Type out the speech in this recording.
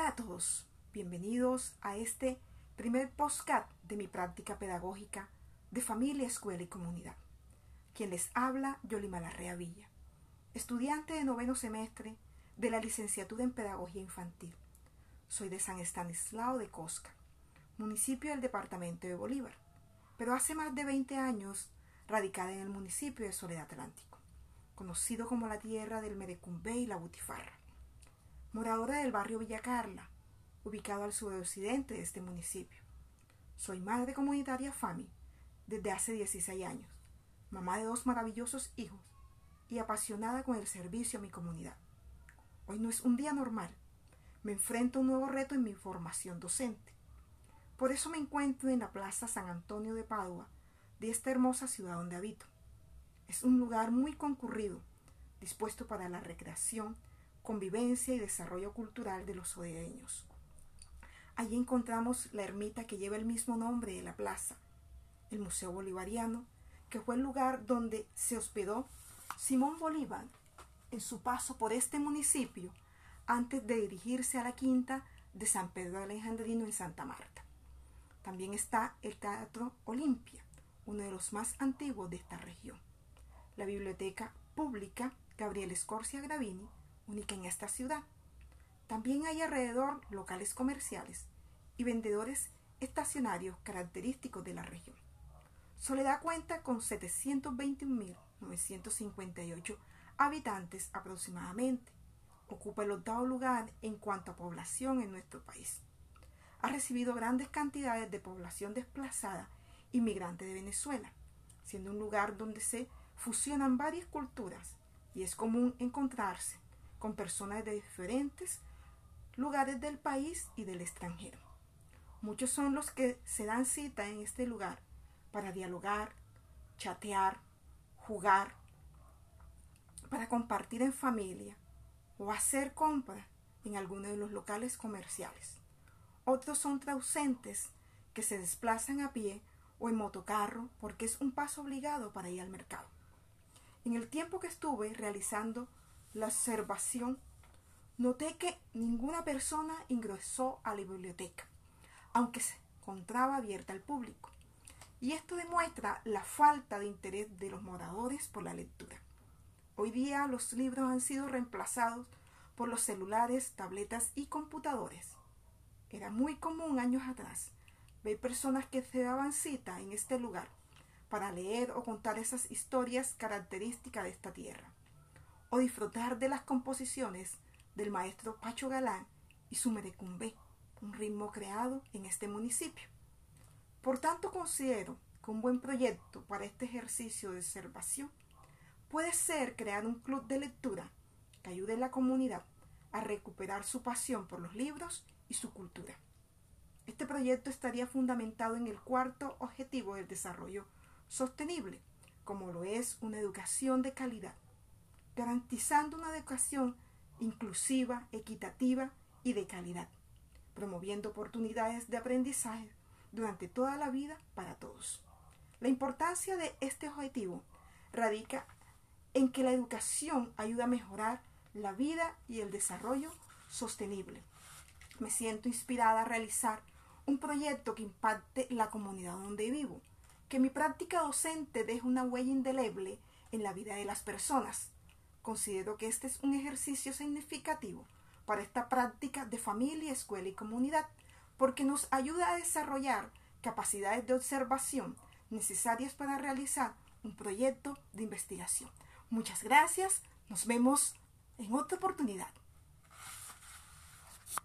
Hola a todos, bienvenidos a este primer postcat de mi práctica pedagógica de familia, escuela y comunidad. Quien les habla, Yolima Larrea Villa, estudiante de noveno semestre de la licenciatura en Pedagogía Infantil. Soy de San Estanislao de Cosca, municipio del departamento de Bolívar, pero hace más de 20 años radicada en el municipio de Soledad Atlántico, conocido como la tierra del Merecumbé y la Butifarra. Moradora del barrio Villa Carla, ubicado al suroccidente de este municipio. Soy madre comunitaria FAMI desde hace 16 años, mamá de dos maravillosos hijos y apasionada con el servicio a mi comunidad. Hoy no es un día normal. Me enfrento a un nuevo reto en mi formación docente. Por eso me encuentro en la Plaza San Antonio de Padua, de esta hermosa ciudad donde habito. Es un lugar muy concurrido, dispuesto para la recreación, convivencia y desarrollo cultural de los odeños. Allí encontramos la ermita que lleva el mismo nombre de la plaza, el Museo Bolivariano, que fue el lugar donde se hospedó Simón Bolívar en su paso por este municipio antes de dirigirse a la quinta de San Pedro Alejandrino en Santa Marta. También está el Teatro Olimpia, uno de los más antiguos de esta región. La Biblioteca Pública Gabriel Escorcia Gravini, única en esta ciudad. También hay alrededor locales comerciales y vendedores estacionarios característicos de la región. Soledad cuenta con 721.958 habitantes aproximadamente. Ocupa el octavo lugar en cuanto a población en nuestro país. Ha recibido grandes cantidades de población desplazada inmigrante de Venezuela, siendo un lugar donde se fusionan varias culturas y es común encontrarse con personas de diferentes lugares del país y del extranjero. Muchos son los que se dan cita en este lugar para dialogar, chatear, jugar, para compartir en familia o hacer compras en alguno de los locales comerciales. Otros son trausentes que se desplazan a pie o en motocarro porque es un paso obligado para ir al mercado. En el tiempo que estuve realizando la observación, noté que ninguna persona ingresó a la biblioteca, aunque se encontraba abierta al público. Y esto demuestra la falta de interés de los moradores por la lectura. Hoy día los libros han sido reemplazados por los celulares, tabletas y computadores. Era muy común años atrás ver personas que se daban cita en este lugar para leer o contar esas historias características de esta tierra, o disfrutar de las composiciones del maestro Pacho Galán y su merecumbé, un ritmo creado en este municipio. Por tanto, considero que un buen proyecto para este ejercicio de observación puede ser crear un club de lectura que ayude a la comunidad a recuperar su pasión por los libros y su cultura. Este proyecto estaría fundamentado en el cuarto objetivo del desarrollo sostenible, como lo es una educación de calidad, garantizando una educación inclusiva, equitativa y de calidad, promoviendo oportunidades de aprendizaje durante toda la vida para todos. La importancia de este objetivo radica en que la educación ayuda a mejorar la vida y el desarrollo sostenible. Me siento inspirada a realizar un proyecto que impacte la comunidad donde vivo, que mi práctica docente deje una huella indeleble en la vida de las personas. Considero que este es un ejercicio significativo para esta práctica de familia, escuela y comunidad, porque nos ayuda a desarrollar capacidades de observación necesarias para realizar un proyecto de investigación. Muchas gracias, nos vemos en otra oportunidad.